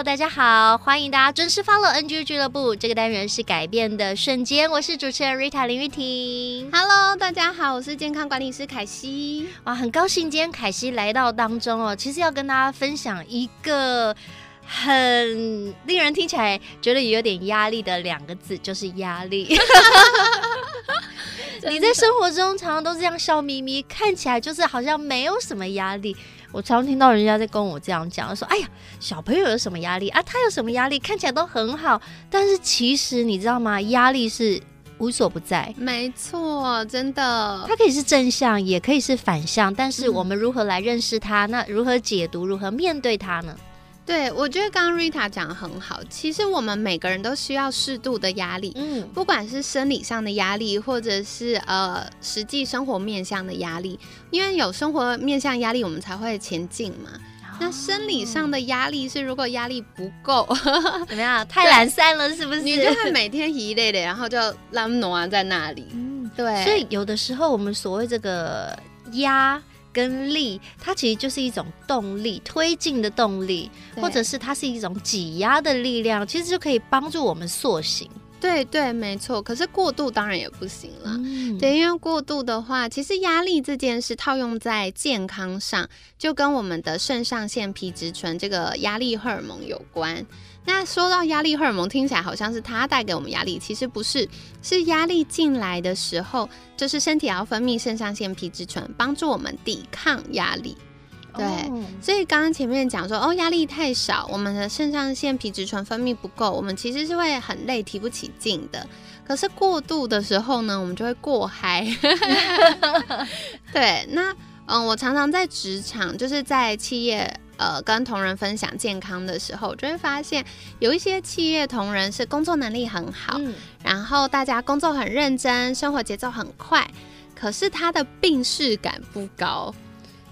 友，大家好，欢迎大家准时 follow NGU 俱乐部。这个单元是改变的瞬间，我是主持人 Rita 林玉婷。Hello，大家好，我是健康管理师凯西。哇，很高兴今天凯西来到当中哦。其实要跟大家分享一个很令人听起来觉得有点压力的两个字，就是压力。你在生活中常常都是这样笑眯眯，看起来就是好像没有什么压力。我常听到人家在跟我这样讲，说：“哎呀，小朋友有什么压力啊？他有什么压力？看起来都很好，但是其实你知道吗？压力是无所不在。没错，真的，它可以是正向，也可以是反向。但是我们如何来认识它？那如何解读？如何面对它呢？”对，我觉得刚刚 Rita 讲的很好。其实我们每个人都需要适度的压力，嗯，不管是生理上的压力，或者是呃实际生活面向的压力，因为有生活面向压力，我们才会前进嘛。哦、那生理上的压力是，如果压力不够，怎么样？太懒散了，是不是？你就会每天一累的，然后就懒惰在那里。嗯，对。所以有的时候，我们所谓这个压。跟力，它其实就是一种动力，推进的动力，或者是它是一种挤压的力量，其实就可以帮助我们塑形。对对，没错。可是过度当然也不行了。嗯、对，因为过度的话，其实压力这件事套用在健康上，就跟我们的肾上腺皮质醇这个压力荷尔蒙有关。那说到压力荷尔蒙，听起来好像是它带给我们压力，其实不是，是压力进来的时候，就是身体要分泌肾上腺皮质醇，帮助我们抵抗压力。对，哦、所以刚刚前面讲说，哦，压力太少，我们的肾上腺皮质醇分泌不够，我们其实是会很累，提不起劲的。可是过度的时候呢，我们就会过嗨。对，那嗯，我常常在职场，就是在企业。呃，跟同仁分享健康的时候，就会发现有一些企业同仁是工作能力很好，嗯、然后大家工作很认真，生活节奏很快，可是他的病视感不高。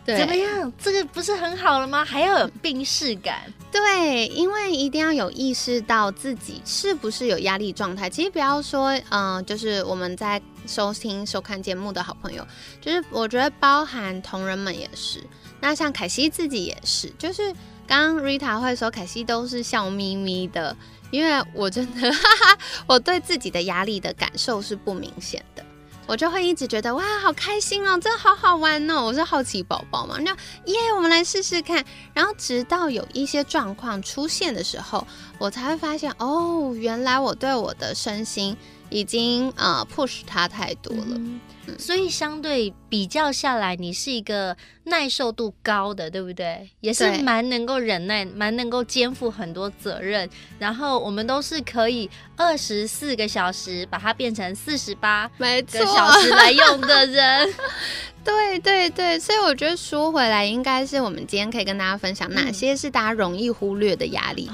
对，怎么样？这个不是很好了吗？还要有病视感？对，因为一定要有意识到自己是不是有压力状态。其实不要说，嗯、呃，就是我们在收听、收看节目的好朋友，就是我觉得包含同仁们也是。那像凯西自己也是，就是刚刚 Rita 会说凯西都是笑眯眯的，因为我真的 哈哈，我对自己的压力的感受是不明显的，我就会一直觉得哇，好开心哦，真的好好玩哦，我是好奇宝宝嘛，那耶，我们来试试看，然后直到有一些状况出现的时候，我才会发现哦，原来我对我的身心已经呃 push 它太多了。嗯所以相对比较下来，你是一个耐受度高的，对不对？也是蛮能够忍耐，蛮能够肩负很多责任。然后我们都是可以二十四个小时把它变成四十八个小时来用的人。对对对，所以我觉得说回来，应该是我们今天可以跟大家分享哪些是大家容易忽略的压力。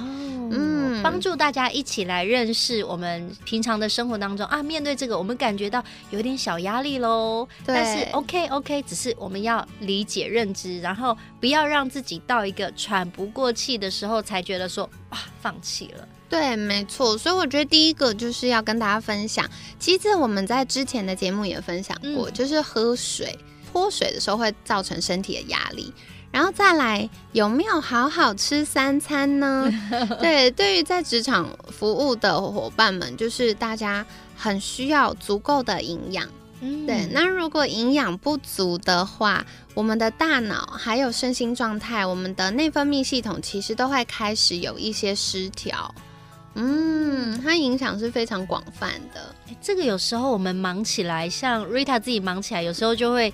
帮助大家一起来认识我们平常的生活当中啊，面对这个我们感觉到有点小压力喽。对但是 OK OK，只是我们要理解认知，然后不要让自己到一个喘不过气的时候才觉得说哇放弃了。对，没错。所以我觉得第一个就是要跟大家分享，其实我们在之前的节目也分享过，嗯、就是喝水脱水的时候会造成身体的压力。然后再来，有没有好好吃三餐呢？对，对于在职场服务的伙伴们，就是大家很需要足够的营养。嗯，对。那如果营养不足的话，我们的大脑还有身心状态，我们的内分泌系统其实都会开始有一些失调。嗯，它影响是非常广泛的。这个有时候我们忙起来，像 Rita 自己忙起来，有时候就会。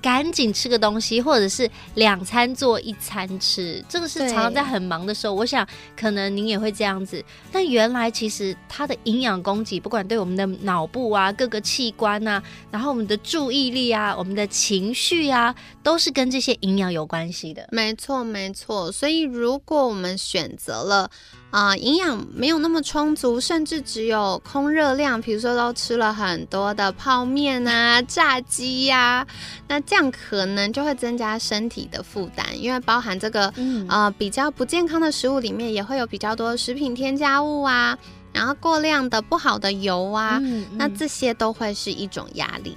赶紧吃个东西，或者是两餐做一餐吃，这个是常常在很忙的时候。我想可能您也会这样子。但原来其实它的营养供给，不管对我们的脑部啊、各个器官啊，然后我们的注意力啊、我们的情绪啊，都是跟这些营养有关系的。没错，没错。所以如果我们选择了啊，营养没有那么充足，甚至只有空热量，比如说都吃了很多的泡面啊、炸鸡呀、啊，那这样可能就会增加身体的负担，因为包含这个、嗯、呃比较不健康的食物里面也会有比较多的食品添加物啊，然后过量的不好的油啊，嗯嗯、那这些都会是一种压力。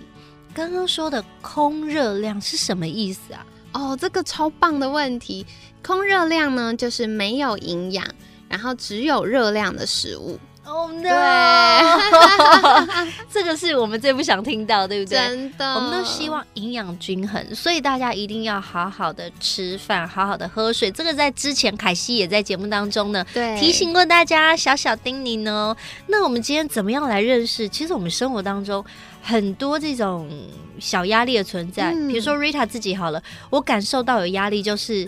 刚刚说的空热量是什么意思啊？哦，这个超棒的问题，空热量呢就是没有营养。然后只有热量的食物哦，oh no! 对，这个是我们最不想听到，对不对？真的，我们都希望营养均衡，所以大家一定要好好的吃饭，好好的喝水。这个在之前凯西也在节目当中呢，对，提醒过大家小小叮咛哦。那我们今天怎么样来认识？其实我们生活当中很多这种小压力的存在，嗯、比如说 Rita 自己好了，我感受到有压力就是。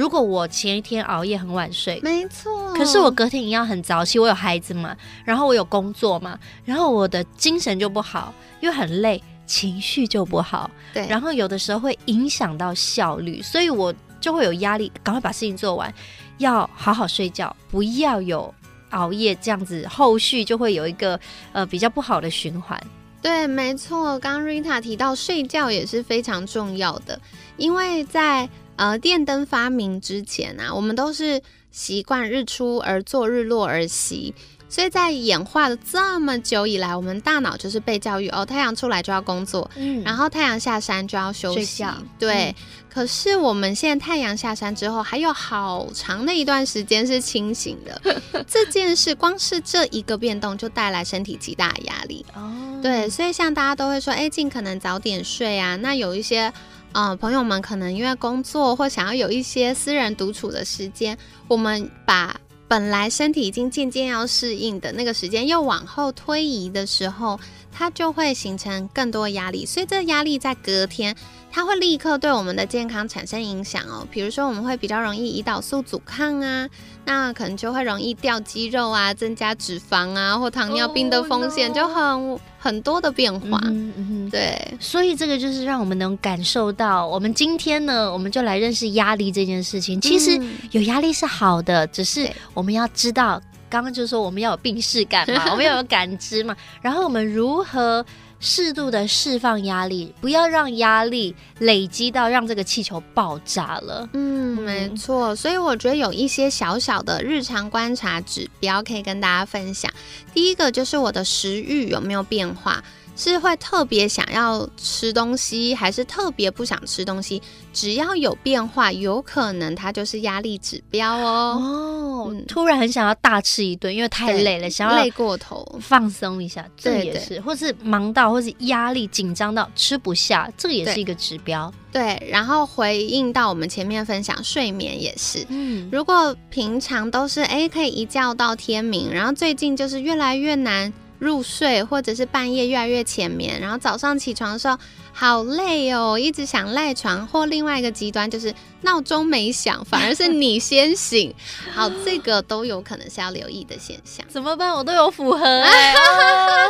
如果我前一天熬夜很晚睡，没错，可是我隔天一样很早起，我有孩子嘛，然后我有工作嘛，然后我的精神就不好，又很累，情绪就不好，对，然后有的时候会影响到效率，所以我就会有压力，赶快把事情做完，要好好睡觉，不要有熬夜，这样子后续就会有一个呃比较不好的循环。对，没错，刚刚 Rita 提到睡觉也是非常重要的，因为在呃，电灯发明之前啊，我们都是习惯日出而作，日落而息，所以在演化了这么久以来，我们大脑就是被教育哦，太阳出来就要工作，嗯，然后太阳下山就要休息，对。嗯、可是我们现在太阳下山之后，还有好长的一段时间是清醒的，这件事光是这一个变动就带来身体极大的压力哦。对，所以像大家都会说，哎，尽可能早点睡啊。那有一些。嗯、呃，朋友们可能因为工作或想要有一些私人独处的时间，我们把本来身体已经渐渐要适应的那个时间又往后推移的时候，它就会形成更多压力。所以这压力在隔天，它会立刻对我们的健康产生影响哦。比如说，我们会比较容易胰岛素阻抗啊，那可能就会容易掉肌肉啊，增加脂肪啊，或糖尿病的风险就很。Oh, no. 很多的变化，嗯嗯，对，所以这个就是让我们能感受到，我们今天呢，我们就来认识压力这件事情。其实有压力是好的，只是我们要知道，刚刚就是说我们要有病视感嘛，我们要有感知嘛，然后我们如何。适度的释放压力，不要让压力累积到让这个气球爆炸了。嗯，没错。所以我觉得有一些小小的日常观察指标可以跟大家分享。第一个就是我的食欲有没有变化。是会特别想要吃东西，还是特别不想吃东西？只要有变化，有可能它就是压力指标哦。哦，嗯、突然很想要大吃一顿，因为太累了，想要累过头放松一下，这也是，对对，或是忙到，或是压力紧张到吃不下，这个也是一个指标。对，对，然后回应到我们前面分享睡眠也是，嗯，如果平常都是哎可以一觉到天明，然后最近就是越来越难。入睡，或者是半夜越来越浅眠，然后早上起床的时候好累哦，一直想赖床，或另外一个极端就是闹钟没响，反而是你先醒，好，这个都有可能是要留意的现象。怎么办？我都有符合哎、哦。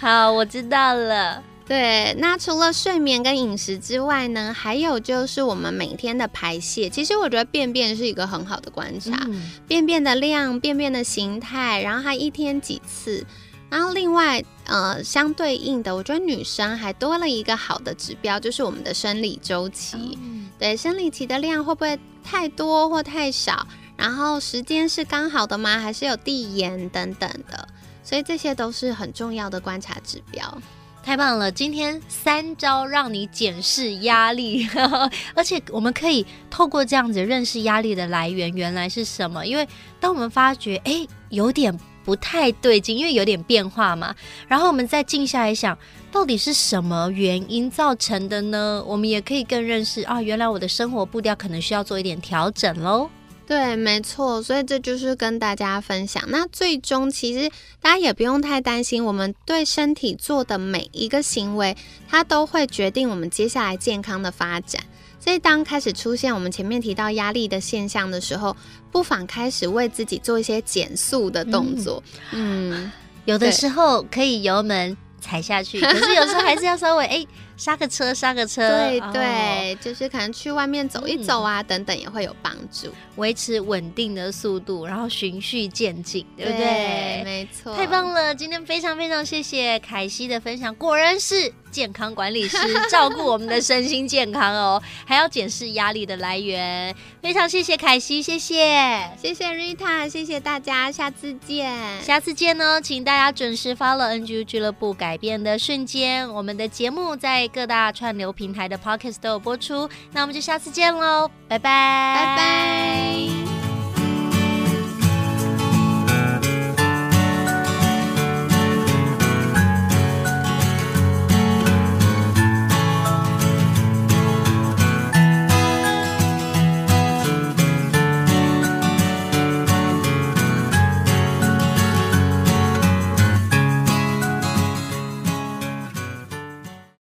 好，我知道了。对，那除了睡眠跟饮食之外呢，还有就是我们每天的排泄。其实我觉得便便是一个很好的观察，嗯、便便的量、便便的形态，然后它一天几次。然后另外，呃，相对应的，我觉得女生还多了一个好的指标，就是我们的生理周期。嗯、对，生理期的量会不会太多或太少？然后时间是刚好的吗？还是有递延等等的？所以这些都是很重要的观察指标。太棒了！今天三招让你检视压力，而且我们可以透过这样子认识压力的来源原来是什么。因为当我们发觉，哎，有点。不太对劲，因为有点变化嘛。然后我们再静下来想，到底是什么原因造成的呢？我们也可以更认识啊，原来我的生活步调可能需要做一点调整喽。对，没错。所以这就是跟大家分享。那最终其实大家也不用太担心，我们对身体做的每一个行为，它都会决定我们接下来健康的发展。所以，当开始出现我们前面提到压力的现象的时候，不妨开始为自己做一些减速的动作。嗯，嗯，有的时候可以油门踩下去，可是有时候还是要稍微哎刹个车，刹个车，对、哦、对，就是可能去外面走一走啊，嗯、等等也会有帮助，维持稳定的速度，然后循序渐进，对不对？对，没错，太棒了！今天非常非常谢谢凯西的分享，果然是健康管理师，照顾我们的身心健康哦，还要检视压力的来源。非常谢谢凯西，谢谢，谢谢 Rita，谢谢大家，下次见，下次见哦，请大家准时 follow NGU 俱乐部改变的瞬间，我们的节目在各大串流平台的 Podcast 都有播出，那我们就下次见喽，拜拜，拜拜。